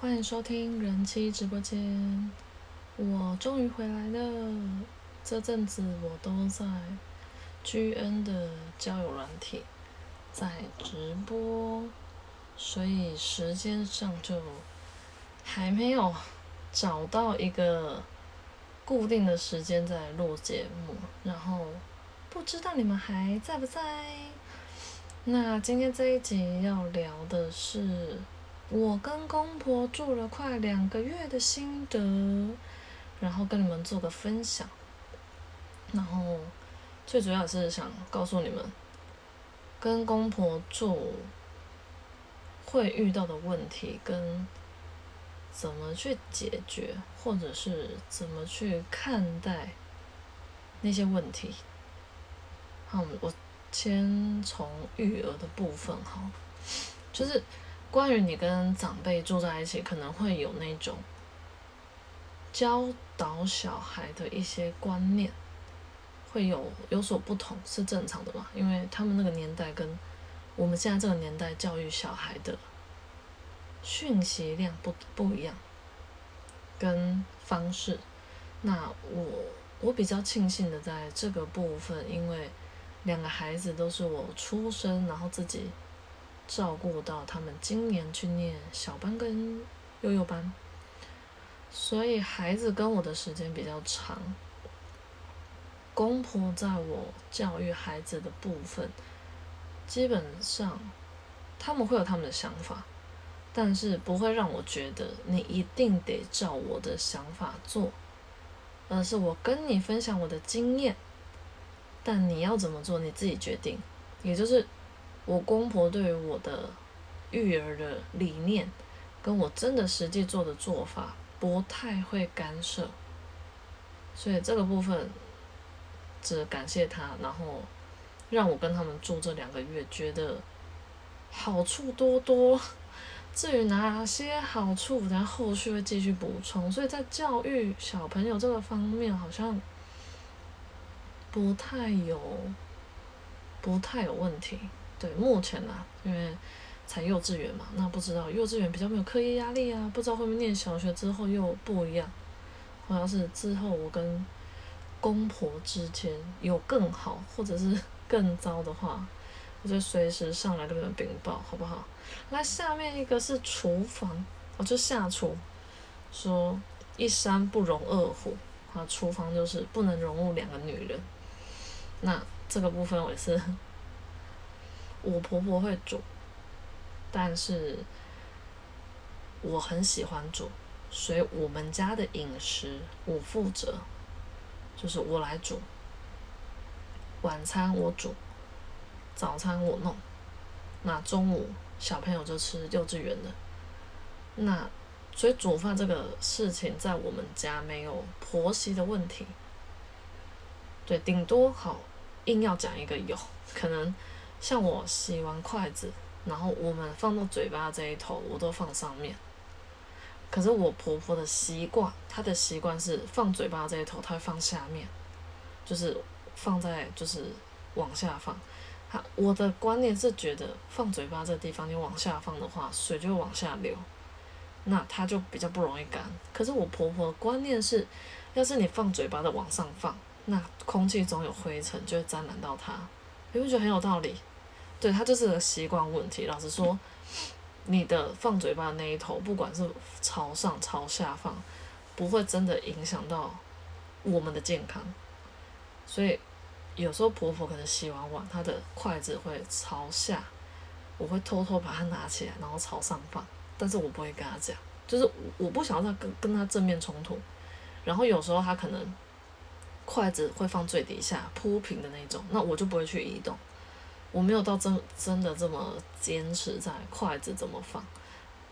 欢迎收听人妻直播间，我终于回来了。这阵子我都在 GN 的交友软体在直播，所以时间上就还没有找到一个固定的时间在录节目，然后不知道你们还在不在？那今天这一集要聊的是我跟公婆住了快两个月的心得，然后跟你们做个分享。然后最主要是想告诉你们，跟公婆住会遇到的问题，跟怎么去解决，或者是怎么去看待那些问题。好，我。先从育儿的部分哈，就是关于你跟长辈住在一起，可能会有那种教导小孩的一些观念会有有所不同，是正常的嘛？因为他们那个年代跟我们现在这个年代教育小孩的讯息量不不一样，跟方式。那我我比较庆幸的在这个部分，因为。两个孩子都是我出生，然后自己照顾到他们今年去念小班跟幼幼班，所以孩子跟我的时间比较长。公婆在我教育孩子的部分，基本上他们会有他们的想法，但是不会让我觉得你一定得照我的想法做，而是我跟你分享我的经验。但你要怎么做，你自己决定。也就是我公婆对于我的育儿的理念，跟我真的实际做的做法不太会干涉，所以这个部分只感谢他，然后让我跟他们住这两个月，觉得好处多多。至于哪些好处，等下后续会继续补充。所以在教育小朋友这个方面，好像。不太有，不太有问题。对，目前呢，因为才幼稚园嘛，那不知道幼稚园比较没有课业压力啊，不知道会不会念小学之后又不一样。或者是之后我跟公婆之间有更好，或者是更糟的话，我就随时上来跟你们禀报，好不好？来，下面一个是厨房，我就下厨，说一山不容二虎，啊，厨房就是不能容入两个女人。那这个部分我也是，我婆婆会煮，但是我很喜欢煮，所以我们家的饮食我负责，就是我来煮，晚餐我煮，早餐我弄，那中午小朋友就吃幼稚园的，那所以煮饭这个事情在我们家没有婆媳的问题，对，顶多好。硬要讲一个有可能，像我洗完筷子，然后我们放到嘴巴这一头，我都放上面。可是我婆婆的习惯，她的习惯是放嘴巴这一头，她会放下面，就是放在就是往下放。她我的观念是觉得放嘴巴这地方，你往下放的话，水就往下流，那它就比较不容易干。可是我婆婆的观念是，要是你放嘴巴的往上放。那空气中有灰尘就会沾染到它，你不觉得很有道理？对，它就是个习惯问题。老实说，你的放嘴巴的那一头，不管是朝上朝下放，不会真的影响到我们的健康。所以有时候婆婆可能洗完碗，她的筷子会朝下，我会偷偷把它拿起来，然后朝上放。但是我不会跟她讲，就是我不想要跟跟她正面冲突。然后有时候她可能。筷子会放最底下铺平的那种，那我就不会去移动。我没有到真真的这么坚持在筷子怎么放，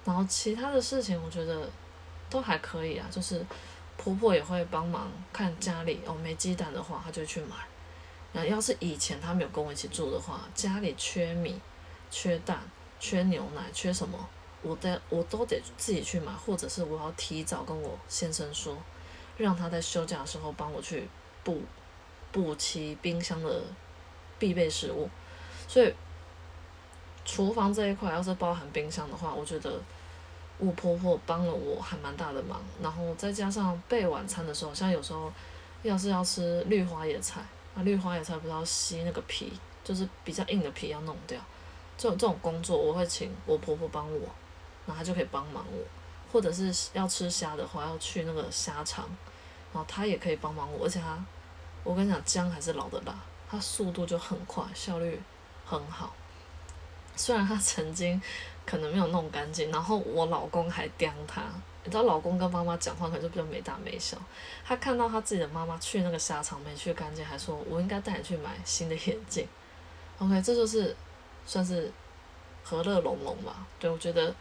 然后其他的事情我觉得都还可以啊。就是婆婆也会帮忙看家里哦，没鸡蛋的话，她就去买。那要是以前她没有跟我一起住的话，家里缺米、缺蛋、缺牛奶、缺什么，我得我都得自己去买，或者是我要提早跟我先生说，让他在休假的时候帮我去。补补齐冰箱的必备食物，所以厨房这一块要是包含冰箱的话，我觉得我婆婆帮了我还蛮大的忙，然后再加上备晚餐的时候，像有时候要是要吃绿花野菜，那绿花野菜不是要吸那个皮，就是比较硬的皮要弄掉，这种这种工作我会请我婆婆帮我，然后她就可以帮忙我，或者是要吃虾的话，要去那个虾场，然后她也可以帮忙我，而且她，我跟你讲姜还是老的辣，它速度就很快，效率很好，虽然她曾经。可能没有弄干净，然后我老公还刁他。你知道，老公跟妈妈讲话可能就比较没大没小。他看到他自己的妈妈去那个沙场没去干净，还说：“我应该带你去买新的眼镜。”OK，这就是算是和乐融融吧。对我觉得，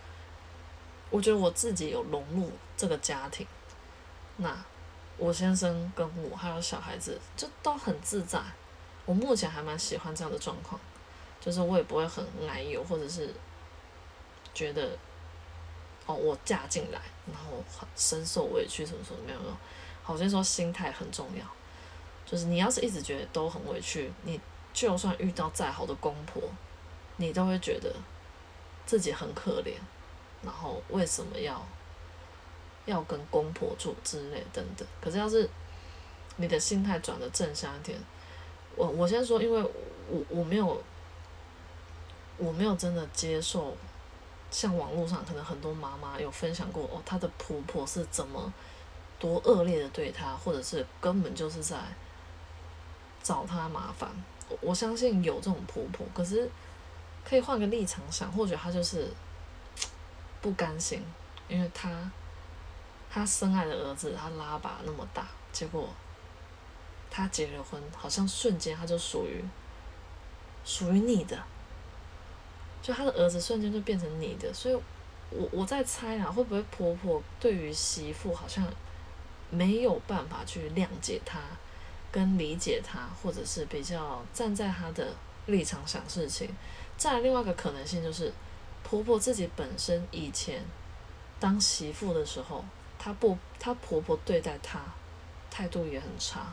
我觉得我自己有融入这个家庭。那我先生跟我还有小孩子就都很自在。我目前还蛮喜欢这样的状况，就是我也不会很奶油，或者是。觉得，哦，我嫁进来，然后很深受委屈，什么什么没有用。好像说心态很重要，就是你要是一直觉得都很委屈，你就算遇到再好的公婆，你都会觉得自己很可怜，然后为什么要要跟公婆住之类等等。可是要是你的心态转的正向一点，我我先说，因为我我没有我没有真的接受。像网络上可能很多妈妈有分享过哦，她的婆婆是怎么多恶劣的对她，或者是根本就是在找她麻烦。我相信有这种婆婆，可是可以换个立场想，或者她就是不甘心，因为她他深爱的儿子他拉拔那么大，结果他结了婚，好像瞬间他就属于属于你的。就他的儿子瞬间就变成你的，所以，我我在猜啊，会不会婆婆对于媳妇好像没有办法去谅解她，跟理解她，或者是比较站在她的立场想事情。再来另外一个可能性就是，婆婆自己本身以前当媳妇的时候，她不，她婆婆对待她态度也很差，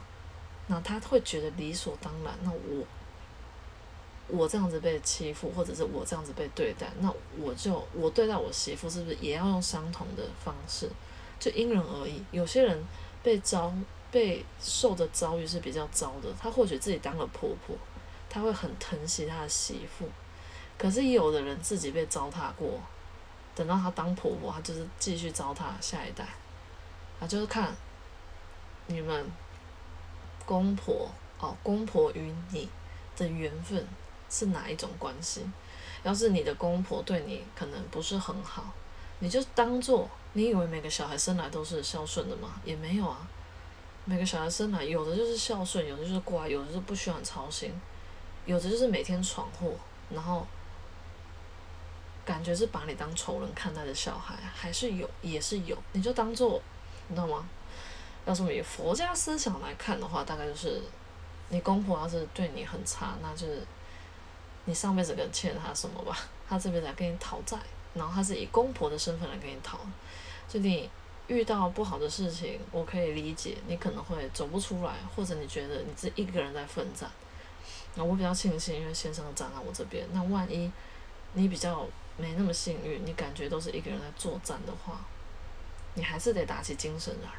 那她会觉得理所当然。那我。我这样子被欺负，或者是我这样子被对待，那我就我对待我媳妇是不是也要用相同的方式？就因人而异。有些人被遭被受的遭遇是比较糟的，他或许自己当了婆婆，他会很疼惜他的媳妇。可是有的人自己被糟蹋过，等到她当婆婆，她就是继续糟蹋下一代。啊，就是看你们公婆哦，公婆与你的缘分。是哪一种关系？要是你的公婆对你可能不是很好，你就当做你以为每个小孩生来都是孝顺的吗？也没有啊。每个小孩生来有的就是孝顺，有的就是乖，有的是不需要你操心，有的就是每天闯祸，然后感觉是把你当仇人看待的小孩，还是有，也是有。你就当做，你知道吗？要是以佛家思想来看的话，大概就是你公婆要是对你很差，那就是。你上辈子跟欠他什么吧？他这辈子来跟你讨债，然后他是以公婆的身份来跟你讨。就你遇到不好的事情，我可以理解，你可能会走不出来，或者你觉得你自己一个人在奋战。那我比较庆幸，因为先生站在我这边。那万一你比较没那么幸运，你感觉都是一个人在作战的话，你还是得打起精神来。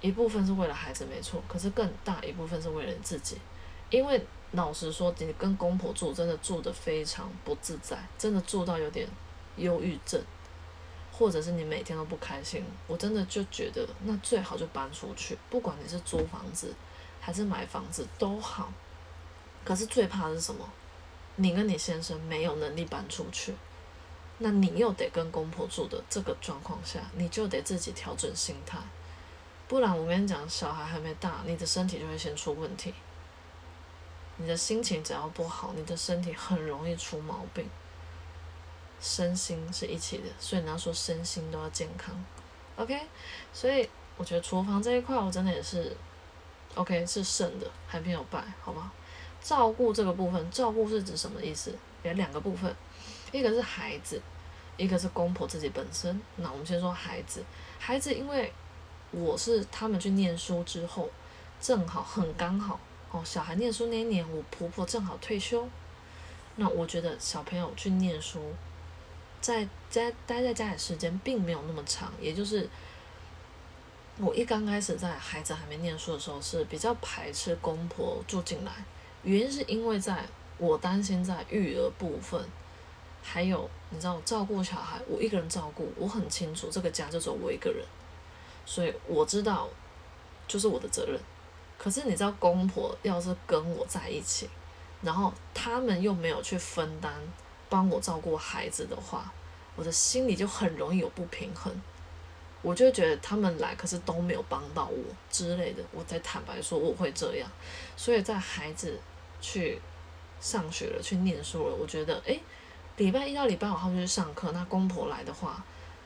一部分是为了孩子，没错，可是更大一部分是为了你自己，因为。老实说，你跟公婆住，真的住的非常不自在，真的住到有点忧郁症，或者是你每天都不开心，我真的就觉得那最好就搬出去，不管你是租房子还是买房子都好。可是最怕的是什么？你跟你先生没有能力搬出去，那你又得跟公婆住的这个状况下，你就得自己调整心态，不然我跟你讲，小孩还没大，你的身体就会先出问题。你的心情只要不好，你的身体很容易出毛病。身心是一起的，所以你要说身心都要健康，OK？所以我觉得厨房这一块我真的也是 OK，是剩的，还没有败，好不好？照顾这个部分，照顾是指什么意思？有两个部分，一个是孩子，一个是公婆自己本身。那我们先说孩子，孩子因为我是他们去念书之后，正好很刚好。哦，小孩念书那一年，我婆婆正好退休。那我觉得小朋友去念书，在在待在家里时间并没有那么长，也就是我一刚开始在孩子还没念书的时候是比较排斥公婆住进来，原因是因为在我担心在育儿部分，还有你知道照顾小孩，我一个人照顾，我很清楚这个家就只有我一个人，所以我知道就是我的责任。可是你知道公婆要是跟我在一起，然后他们又没有去分担帮我照顾孩子的话，我的心里就很容易有不平衡。我就觉得他们来，可是都没有帮到我之类的。我在坦白说我会这样，所以在孩子去上学了、去念书了，我觉得诶，礼拜一到礼拜五他们去上课，那公婆来的话，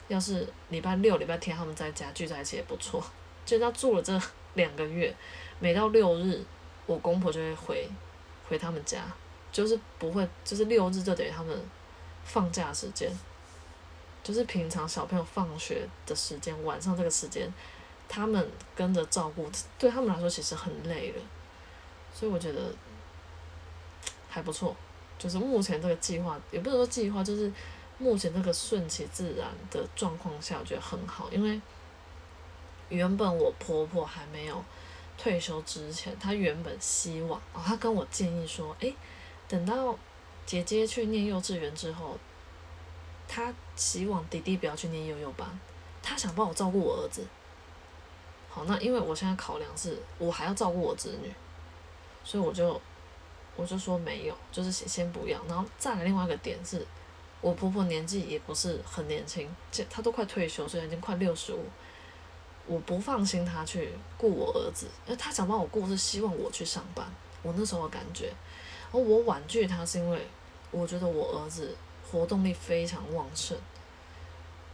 要是礼拜六、礼拜天他们在家聚在一起也不错。就他住了这两个月。每到六日，我公婆就会回回他们家，就是不会，就是六日就等于他们放假时间，就是平常小朋友放学的时间，晚上这个时间，他们跟着照顾，对他们来说其实很累了，所以我觉得还不错，就是目前这个计划，也不是说计划，就是目前这个顺其自然的状况下，我觉得很好，因为原本我婆婆还没有。退休之前，她原本希望哦，她跟我建议说，诶，等到姐姐去念幼稚园之后，她希望弟弟不要去念幼幼班，她想帮我照顾我儿子。好，那因为我现在考量是我还要照顾我子女，所以我就我就说没有，就是先先不要。然后再来另外一个点是，我婆婆年纪也不是很年轻，这她都快退休，所以已经快六十五。我不放心她去顾我儿子，因为她想帮我顾，是希望我去上班。我那时候感觉，而我婉拒她是因为我觉得我儿子活动力非常旺盛，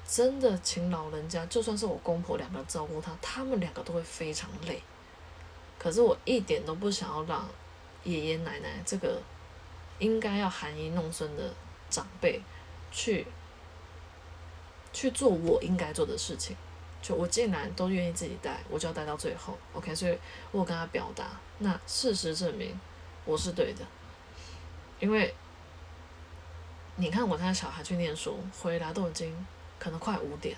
真的请老人家，就算是我公婆两个照顾他，他们两个都会非常累。可是我一点都不想要让爷爷奶奶这个应该要含饴弄孙的长辈去去做我应该做的事情。就我既然都愿意自己带，我就要带到最后，OK？所以我跟他表达，那事实证明我是对的，因为你看我家小孩去念书回来都已经可能快五点，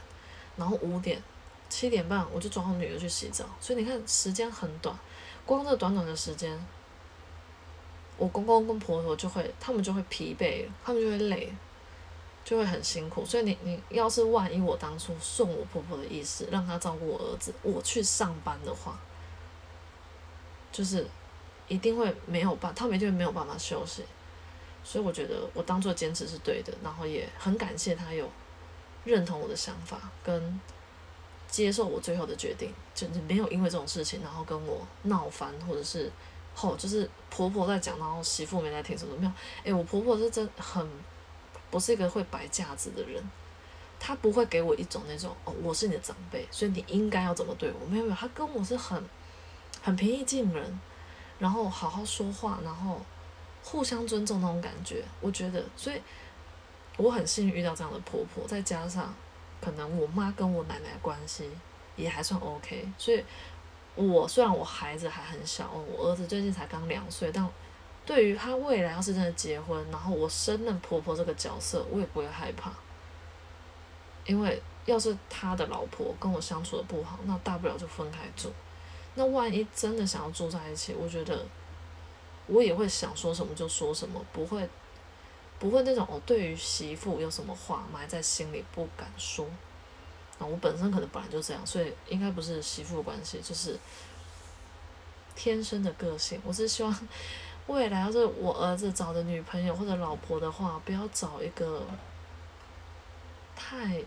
然后五点七点半我就装好女儿去洗澡，所以你看时间很短，光这短短的时间，我公公跟婆婆就会他们就会疲惫，他们就会累。就会很辛苦，所以你你要是万一我当初顺我婆婆的意思，让她照顾我儿子，我去上班的话，就是一定会没有办，他们一定会没有办法休息。所以我觉得我当做坚持是对的，然后也很感谢他有认同我的想法跟接受我最后的决定，就是没有因为这种事情然后跟我闹翻，或者是哦就是婆婆在讲，然后媳妇没在听什么没有。诶，我婆婆是真很。不是一个会摆架子的人，她不会给我一种那种哦，我是你的长辈，所以你应该要怎么对我？没有没有，她跟我是很很平易近人，然后好好说话，然后互相尊重那种感觉。我觉得，所以我很幸运遇到这样的婆婆，再加上可能我妈跟我奶奶关系也还算 OK，所以我虽然我孩子还很小，我儿子最近才刚两岁，但。对于他未来要是真的结婚，然后我升任婆婆这个角色，我也不会害怕，因为要是他的老婆跟我相处的不好，那大不了就分开住。那万一真的想要住在一起，我觉得我也会想说什么就说什么，不会不会那种哦，对于媳妇有什么话埋在心里不敢说。那我本身可能本来就这样，所以应该不是媳妇关系，就是天生的个性。我是希望。未来要是我儿子找的女朋友或者老婆的话，不要找一个太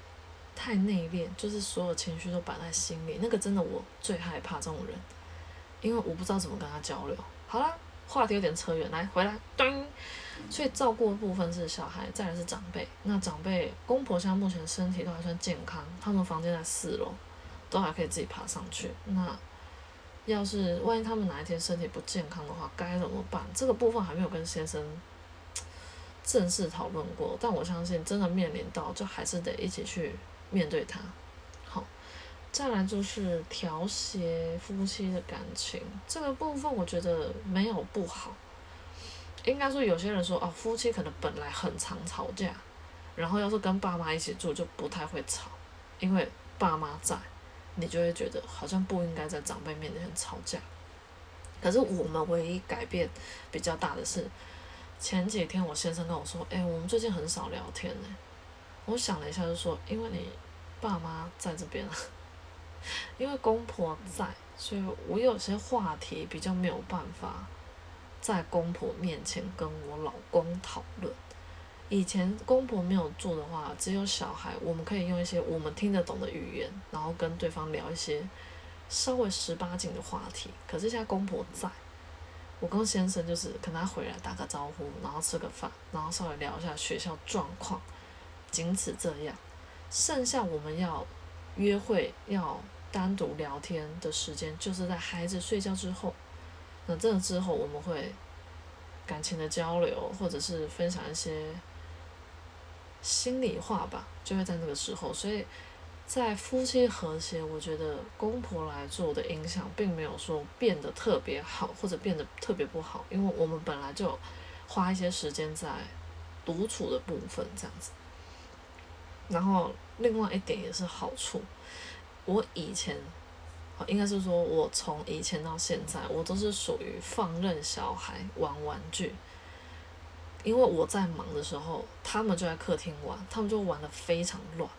太内敛，就是所有情绪都摆在心里，那个真的我最害怕这种人，因为我不知道怎么跟他交流。好啦，话题有点扯远，来回来。所以照顾的部分是小孩，再来是长辈。那长辈公婆现在目前身体都还算健康，他们房间在四楼，都还可以自己爬上去。那要是万一他们哪一天身体不健康的话，该怎么办？这个部分还没有跟先生正式讨论过，但我相信真的面临到，就还是得一起去面对它。再来就是调谐夫妻的感情，这个部分我觉得没有不好。应该说有些人说哦，夫妻可能本来很常吵架，然后要是跟爸妈一起住，就不太会吵，因为爸妈在，你就会觉得好像不应该在长辈面前吵架。可是我们唯一改变比较大的是，前几天我先生跟我说：“哎，我们最近很少聊天呢。”我想了一下，就说：“因为你爸妈在这边啊，因为公婆在，所以我有些话题比较没有办法在公婆面前跟我老公讨论。”以前公婆没有做的话，只有小孩，我们可以用一些我们听得懂的语言，然后跟对方聊一些稍微十八禁的话题。可是现在公婆在，我跟先生就是跟他回来打个招呼，然后吃个饭，然后稍微聊一下学校状况，仅此这样。剩下我们要约会、要单独聊天的时间，就是在孩子睡觉之后。那这个之后，我们会感情的交流，或者是分享一些。心里话吧，就会在那个时候，所以在夫妻和谐，我觉得公婆来做的影响，并没有说变得特别好，或者变得特别不好，因为我们本来就花一些时间在独处的部分这样子。然后另外一点也是好处，我以前，应该是说我从以前到现在，我都是属于放任小孩玩玩具。因为我在忙的时候，他们就在客厅玩，他们就玩的非常乱。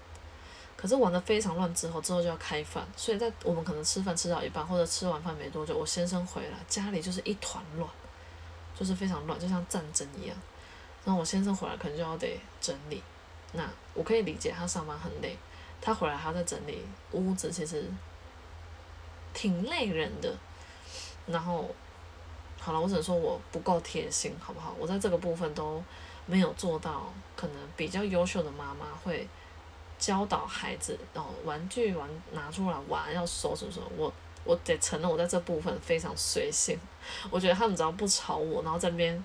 可是玩的非常乱之后，之后就要开饭，所以在我们可能吃饭吃到一半，或者吃完饭没多久，我先生回来，家里就是一团乱，就是非常乱，就像战争一样。然后我先生回来可能就要得整理，那我可以理解他上班很累，他回来还在整理屋子，其实挺累人的。然后。好了，我只能说我不够贴心，好不好？我在这个部分都没有做到，可能比较优秀的妈妈会教导孩子哦，玩具玩拿出来玩要收什么什么。我我得承认，我在这部分非常随性。我觉得他们只要不吵我，然后这边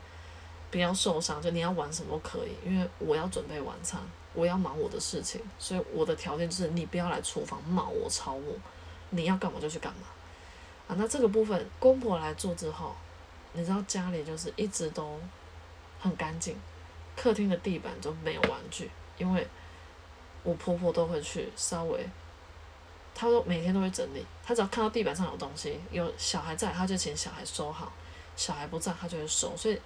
不要受伤，就你要玩什么都可以，因为我要准备晚餐，我要忙我的事情，所以我的条件就是你不要来厨房骂我吵我，你要干嘛就去干嘛啊。那这个部分公婆来做之后。你知道家里就是一直都很干净，客厅的地板都没有玩具，因为我婆婆都会去稍微，她说每天都会整理，她只要看到地板上有东西，有小孩在，她就请小孩收好；小孩不在，她就会收。所以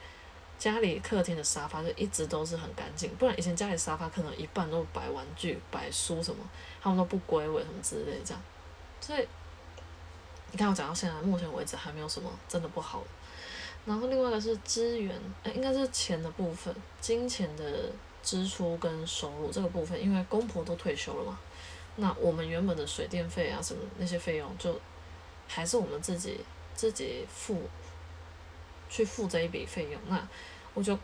家里客厅的沙发就一直都是很干净，不然以前家里沙发可能一半都摆玩具、摆书什么，他们都不归位什么之类这样。所以你看我讲到现在，目前为止还没有什么真的不好。然后另外一个是资源，呃，应该是钱的部分，金钱的支出跟收入这个部分，因为公婆都退休了嘛，那我们原本的水电费啊什么那些费用，就还是我们自己自己付，去付这一笔费用。那我就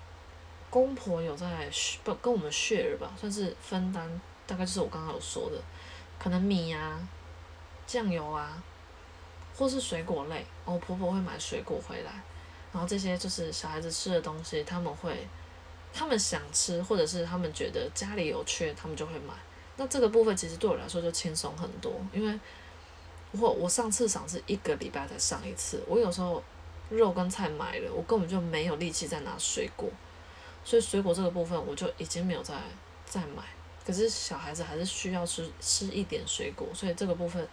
公婆有在不跟我们 share 吧，算是分担，大概就是我刚刚有说的，可能米啊、酱油啊，或是水果类，我婆婆会买水果回来。然后这些就是小孩子吃的东西，他们会，他们想吃，或者是他们觉得家里有缺，他们就会买。那这个部分其实对我来说就轻松很多，因为我我上次赏是一个礼拜才上一次，我有时候肉跟菜买了，我根本就没有力气再拿水果，所以水果这个部分我就已经没有再再买。可是小孩子还是需要吃吃一点水果，所以这个部分。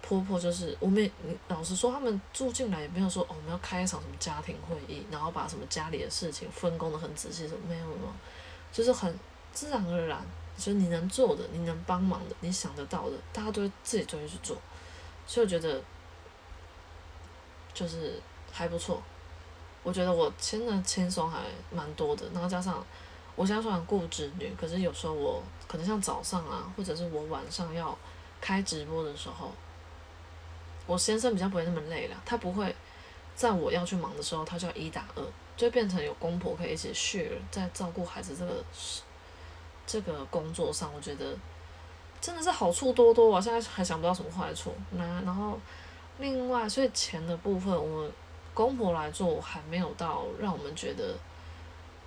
婆婆就是我们，老实说，他们住进来也没有说哦，我们要开一场什么家庭会议，然后把什么家里的事情分工的很仔细，什么没有没有，就是很自然而然，就是你能做的，你能帮忙的，你想得到的，大家都会自己就会去做，所以我觉得就是还不错，我觉得我现在轻松还蛮多的，然后加上我现在虽然顾子女，可是有时候我可能像早上啊，或者是我晚上要开直播的时候。我先生比较不会那么累了，他不会在我要去忙的时候，他就要一打二，就变成有公婆可以一起 share 在照顾孩子这个这个工作上，我觉得真的是好处多多啊！现在还想不到什么坏处。那然后另外，所以钱的部分，我公婆来做还没有到让我们觉得，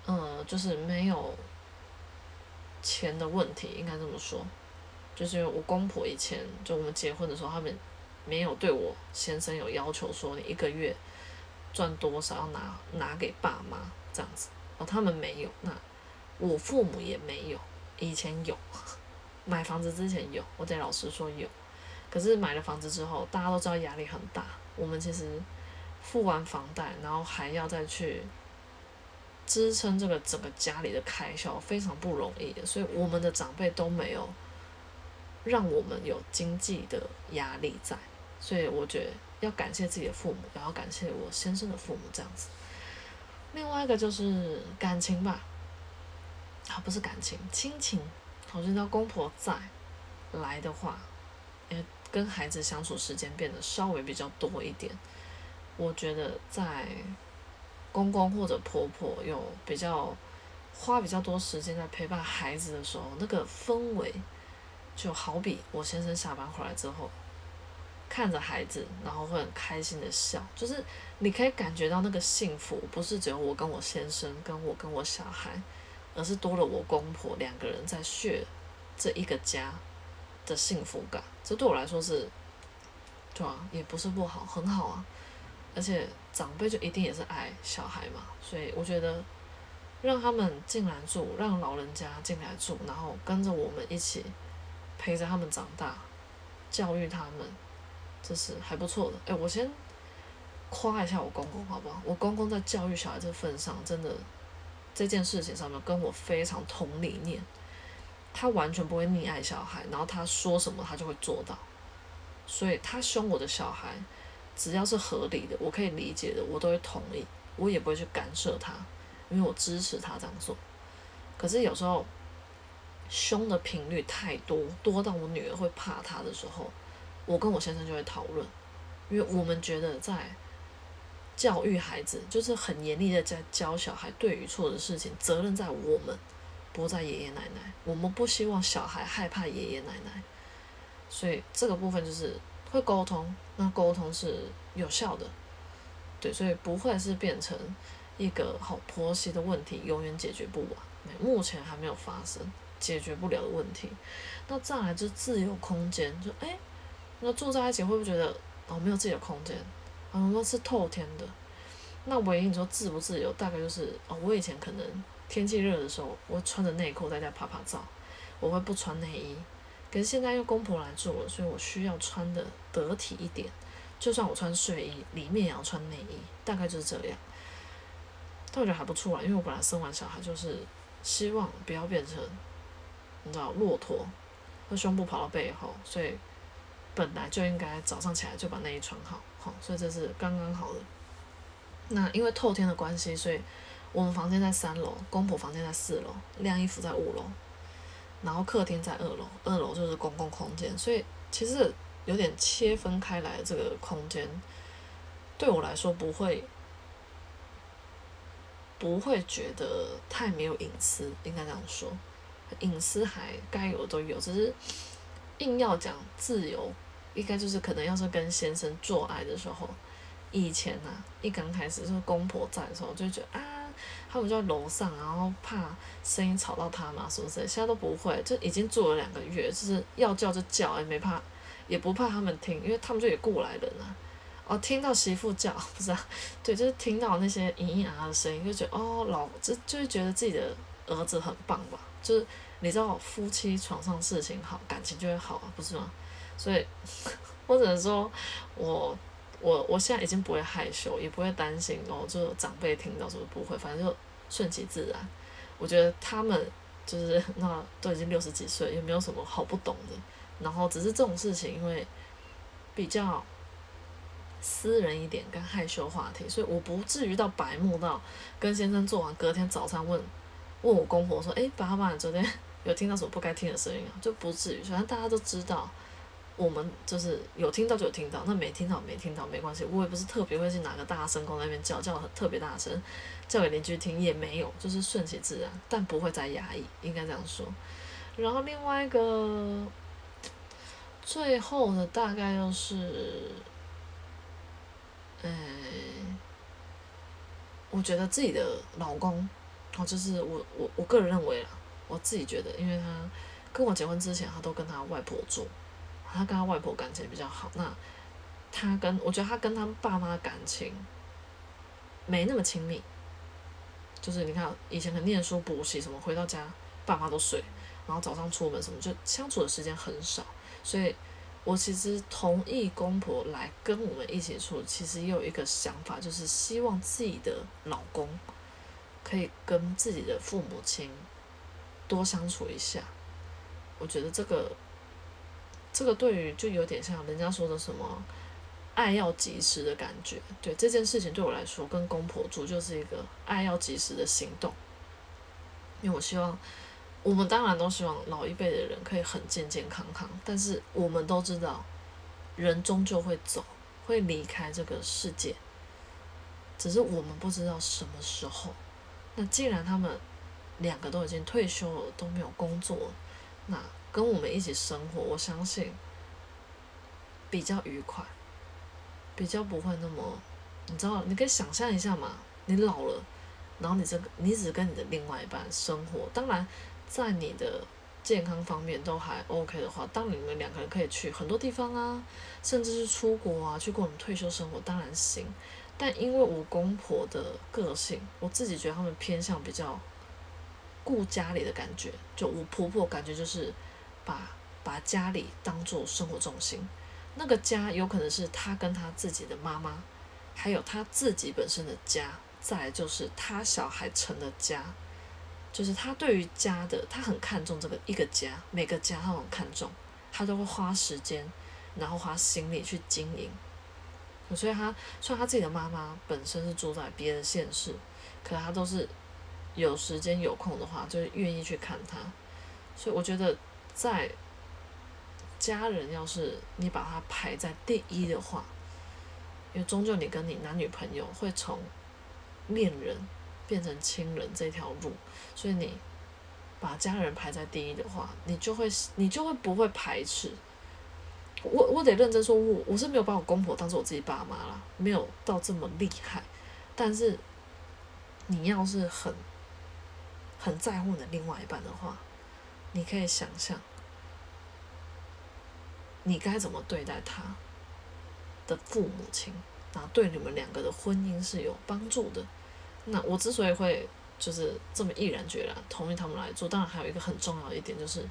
呃，就是没有钱的问题，应该这么说，就是因为我公婆以前就我们结婚的时候，他们。没有对我先生有要求说你一个月赚多少要拿拿给爸妈这样子哦，他们没有，那我父母也没有，以前有，买房子之前有，我得老实说有。可是买了房子之后，大家都知道压力很大。我们其实付完房贷，然后还要再去支撑这个整个家里的开销，非常不容易的。所以我们的长辈都没有让我们有经济的压力在。所以我觉得要感谢自己的父母，也要感谢我先生的父母这样子。另外一个就是感情吧。啊，不是感情，亲情。我觉得公婆在来的话，也跟孩子相处时间变得稍微比较多一点。我觉得在公公或者婆婆有比较花比较多时间在陪伴孩子的时候，那个氛围就好比我先生下班回来之后，看着孩子，然后会很开心的笑，就是你可以感觉到那个幸福，不是只有我跟我先生，跟我跟我小孩。而是多了我公婆两个人在血这一个家的幸福感，这对我来说是，对啊，也不是不好，很好啊。而且长辈就一定也是爱小孩嘛，所以我觉得让他们进来住，让老人家进来住，然后跟着我们一起陪着他们长大，教育他们，这是还不错的。哎，我先夸一下我公公好不好？我公公在教育小孩这份上真的。这件事情上面跟我非常同理念，他完全不会溺爱小孩，然后他说什么他就会做到，所以他凶我的小孩，只要是合理的，我可以理解的，我都会同意，我也不会去干涉他，因为我支持他这样做。可是有时候凶的频率太多，多到我女儿会怕他的时候，我跟我先生就会讨论，因为我们觉得在。教育孩子就是很严厉的在教小孩对与错的事情，责任在我们，不在爷爷奶奶。我们不希望小孩害怕爷爷奶奶，所以这个部分就是会沟通，那沟通是有效的，对，所以不会是变成一个好婆媳的问题，永远解决不完。目前还没有发生解决不了的问题。那再来就是自由空间，就哎，那住在一起会不会觉得哦没有自己的空间？我们是透天的，那唯一你说自不自由，大概就是哦，我以前可能天气热的时候，我穿着内裤在家拍拍照，我会不穿内衣。可是现在用公婆来住了，所以我需要穿的得体一点，就算我穿睡衣，里面也要穿内衣，大概就是这样。但我觉得还不错啊，因为我本来生完小孩就是希望不要变成你知道骆驼，和胸部跑到背后，所以本来就应该早上起来就把内衣穿好。好，所以这是刚刚好的。那因为透天的关系，所以我们房间在三楼，公婆房间在四楼，晾衣服在五楼，然后客厅在二楼，二楼就是公共空间，所以其实有点切分开来的这个空间，对我来说不会不会觉得太没有隐私，应该这样说，隐私还该有的都有，只是硬要讲自由。应该就是可能要是跟先生做爱的时候，以前呐，一刚开始就是公婆在的时候，就觉得啊，他们就在楼上，然后怕声音吵到他嘛，是不是？现在都不会，就已经住了两个月，就是要叫就叫，也没怕，也不怕他们听，因为他们就也过来人啊。哦，听到媳妇叫，不是啊，对，就是听到那些咿咿啊啊的声音，就觉得哦，老就就是觉得自己的儿子很棒吧，就是你知道夫妻床上事情好，感情就会好啊，不是吗？所以，或者说，我我我现在已经不会害羞，也不会担心哦，就长辈听到是不会，反正就顺其自然。我觉得他们就是那都已经六十几岁，也没有什么好不懂的。然后只是这种事情，因为比较私人一点，跟害羞话题，所以我不至于到白目到跟先生做完隔天早上问问我公婆说：“哎，爸爸，你昨天 有听到什么不该听的声音啊？”就不至于，反正大家都知道。我们就是有听到就有听到，那没听到没听到没关系。我也不是特别会去哪个大声公那边叫叫特别大声，叫给邻居听也没有，就是顺其自然，但不会再压抑，应该这样说。然后另外一个最后的大概就是，嗯，我觉得自己的老公，哦，就是我我我个人认为啊，我自己觉得，因为他跟我结婚之前，他都跟他外婆住。他跟他外婆感情比较好，那他跟我觉得他跟他爸妈感情没那么亲密，就是你看以前可能念书补习什么，回到家爸妈都睡，然后早上出门什么，就相处的时间很少，所以我其实同意公婆来跟我们一起住，其实也有一个想法，就是希望自己的老公可以跟自己的父母亲多相处一下。我觉得这个这个对于就有点像人家说的什么爱要及时的感觉，对这件事情对我来说，跟公婆住就是一个爱要及时的行动，因为我希望。我们当然都希望老一辈的人可以很健健康康，但是我们都知道，人终究会走，会离开这个世界，只是我们不知道什么时候。那既然他们两个都已经退休了，都没有工作，那跟我们一起生活，我相信比较愉快，比较不会那么，你知道，你可以想象一下嘛，你老了，然后你这个你只跟你的另外一半生活，当然。在你的健康方面都还 OK 的话，当你们两个人可以去很多地方啊，甚至是出国啊，去过我们退休生活，当然行。但因为我公婆的个性，我自己觉得他们偏向比较顾家里的感觉。就我婆婆感觉就是把把家里当做生活重心，那个家有可能是他跟他自己的妈妈，还有他自己本身的家，再就是他小孩成的家。就是他对于家的，他很看重这个一个家，每个家他很看重，他都会花时间，然后花心力去经营。所以他虽然他自己的妈妈本身是住在别的县市，可他都是有时间有空的话，就愿意去看他。所以我觉得，在家人要是你把他排在第一的话，因为终究你跟你男女朋友会从恋人。变成亲人这条路，所以你把家人排在第一的话，你就会你就会不会排斥。我我得认真说，我我是没有把我公婆当做我自己爸妈了，没有到这么厉害。但是你要是很很在乎你的另外一半的话，你可以想象你该怎么对待他的父母亲，然后对你们两个的婚姻是有帮助的。那我之所以会就是这么毅然决然同意他们来做，当然还有一个很重要的一点就是，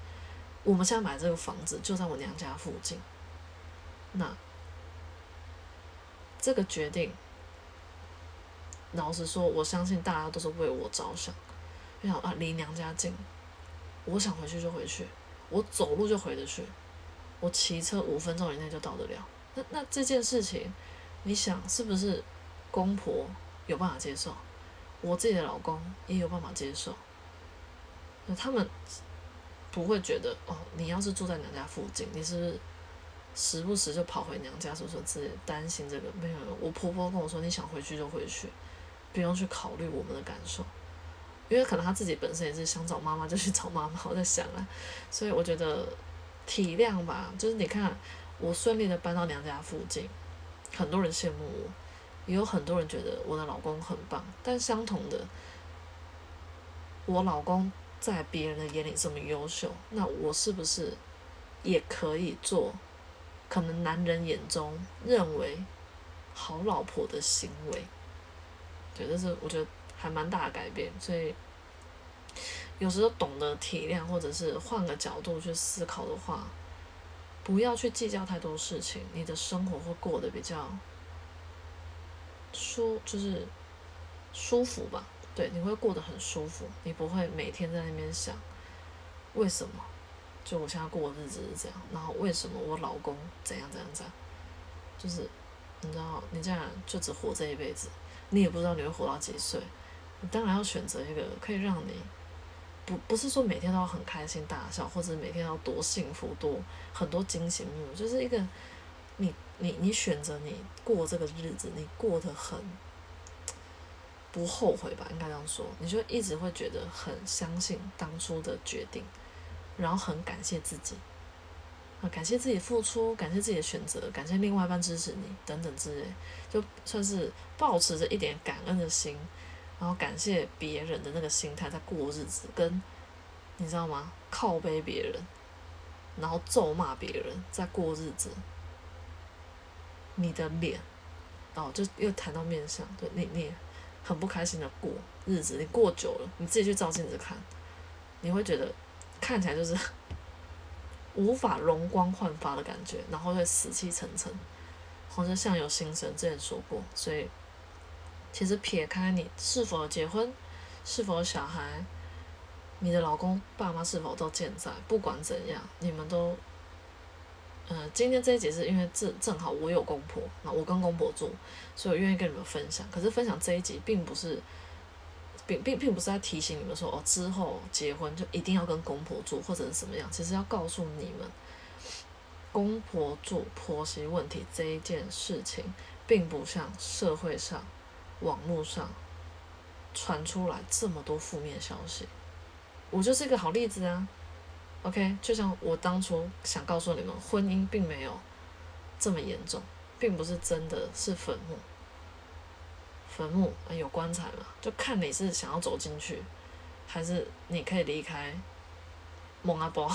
我们现在买这个房子就在我娘家附近。那这个决定，老实说，我相信大家都是为我着想，就想啊离娘家近，我想回去就回去，我走路就回得去，我骑车五分钟以内就到得了。那那这件事情，你想是不是公婆有办法接受？我自己的老公也有办法接受，那他们不会觉得哦，你要是住在娘家附近，你是不是时不时就跑回娘家，说说自己担心这个？没有，我婆婆跟我说，你想回去就回去，不用去考虑我们的感受，因为可能他自己本身也是想找妈妈就去找妈妈，我在想啊，所以我觉得体谅吧，就是你看我顺利的搬到娘家附近，很多人羡慕我。也有很多人觉得我的老公很棒，但相同的，我老公在别人的眼里这么优秀，那我是不是也可以做可能男人眼中认为好老婆的行为？对，这是我觉得还蛮大的改变。所以有时候懂得体谅，或者是换个角度去思考的话，不要去计较太多事情，你的生活会过得比较。舒就是舒服吧，对，你会过得很舒服，你不会每天在那边想为什么，就我现在过的日子是这样，然后为什么我老公怎样怎样怎样，就是你知道，你这样就只活这一辈子，你也不知道你会活到几岁，你当然要选择一个可以让你不不是说每天都要很开心大笑，或者每天要多幸福多很多惊喜目，就是一个你。你你选择你过这个日子，你过得很不后悔吧？应该这样说，你就一直会觉得很相信当初的决定，然后很感谢自己，啊，感谢自己付出，感谢自己的选择，感谢另外一半支持你等等之类，就算是保持着一点感恩的心，然后感谢别人的那个心态在过日子，跟你知道吗？靠背别人，然后咒骂别人在过日子。你的脸，哦，就又谈到面相，对你，你很不开心的过日子，你过久了，你自己去照镜子看，你会觉得看起来就是 无法容光焕发的感觉，然后会死气沉沉，好像像有心神。之前说过，所以其实撇开你是否结婚，是否小孩，你的老公爸妈是否都健在，不管怎样，你们都。嗯，今天这一集是因为正正好我有公婆，那我跟公婆住，所以我愿意跟你们分享。可是分享这一集并不是，并并并不是在提醒你们说哦，之后结婚就一定要跟公婆住或者是什么样。其实要告诉你们，公婆住婆媳问题这一件事情，并不像社会上、网络上传出来这么多负面消息。我就是一个好例子啊。OK，就像我当初想告诉你们，婚姻并没有这么严重，并不是真的是坟墓。坟墓有棺材嘛？就看你是想要走进去，还是你可以离开。蒙阿波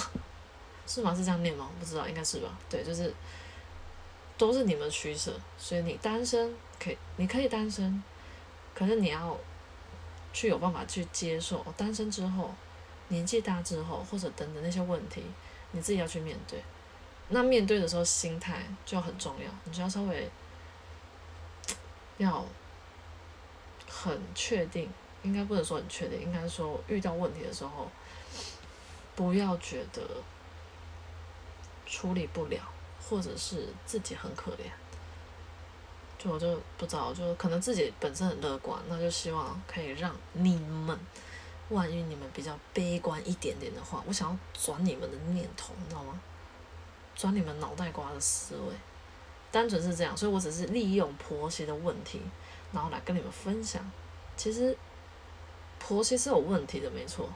是吗？是这样念吗？不知道，应该是吧。对，就是都是你们取舍，所以你单身可以，你可以单身，可是你要去有办法去接受单身之后。年纪大之后，或者等等那些问题，你自己要去面对。那面对的时候，心态就很重要。你就要稍微 要很确定，应该不能说很确定，应该说遇到问题的时候，不要觉得处理不了，或者是自己很可怜。我就不知道，就可能自己本身很乐观，那就希望可以让你们。万一你们比较悲观一点点的话，我想要转你们的念头，你知道吗？转你们脑袋瓜的思维，单纯是这样，所以我只是利用婆媳的问题，然后来跟你们分享。其实婆媳是有问题的，没错，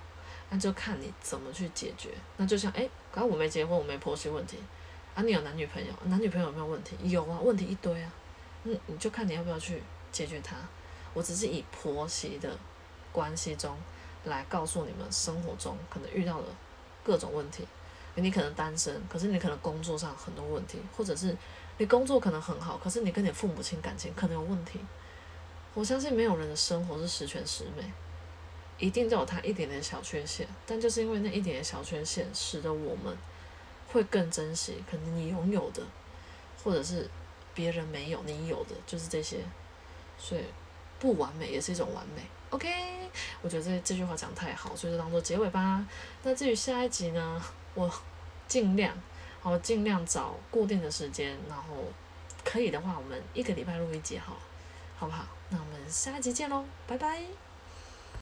那就看你怎么去解决。那就像，哎，刚刚我没结婚，我没婆媳问题，啊，你有男女朋友，男女朋友有没有问题？有啊，问题一堆啊。嗯，你就看你要不要去解决它。我只是以婆媳的关系中。来告诉你们生活中可能遇到的各种问题，你可能单身，可是你可能工作上很多问题，或者是你工作可能很好，可是你跟你父母亲感情可能有问题。我相信没有人的生活是十全十美，一定都有他一点点小缺陷，但就是因为那一点点小缺陷，使得我们会更珍惜可能你拥有的，或者是别人没有你有的，就是这些。所以不完美也是一种完美。OK，我觉得这这句话讲太好，所以就当做结尾吧。那至于下一集呢，我尽量，好尽量找固定的时间，然后可以的话，我们一个礼拜录一集，好，好不好？那我们下一集见喽，拜拜。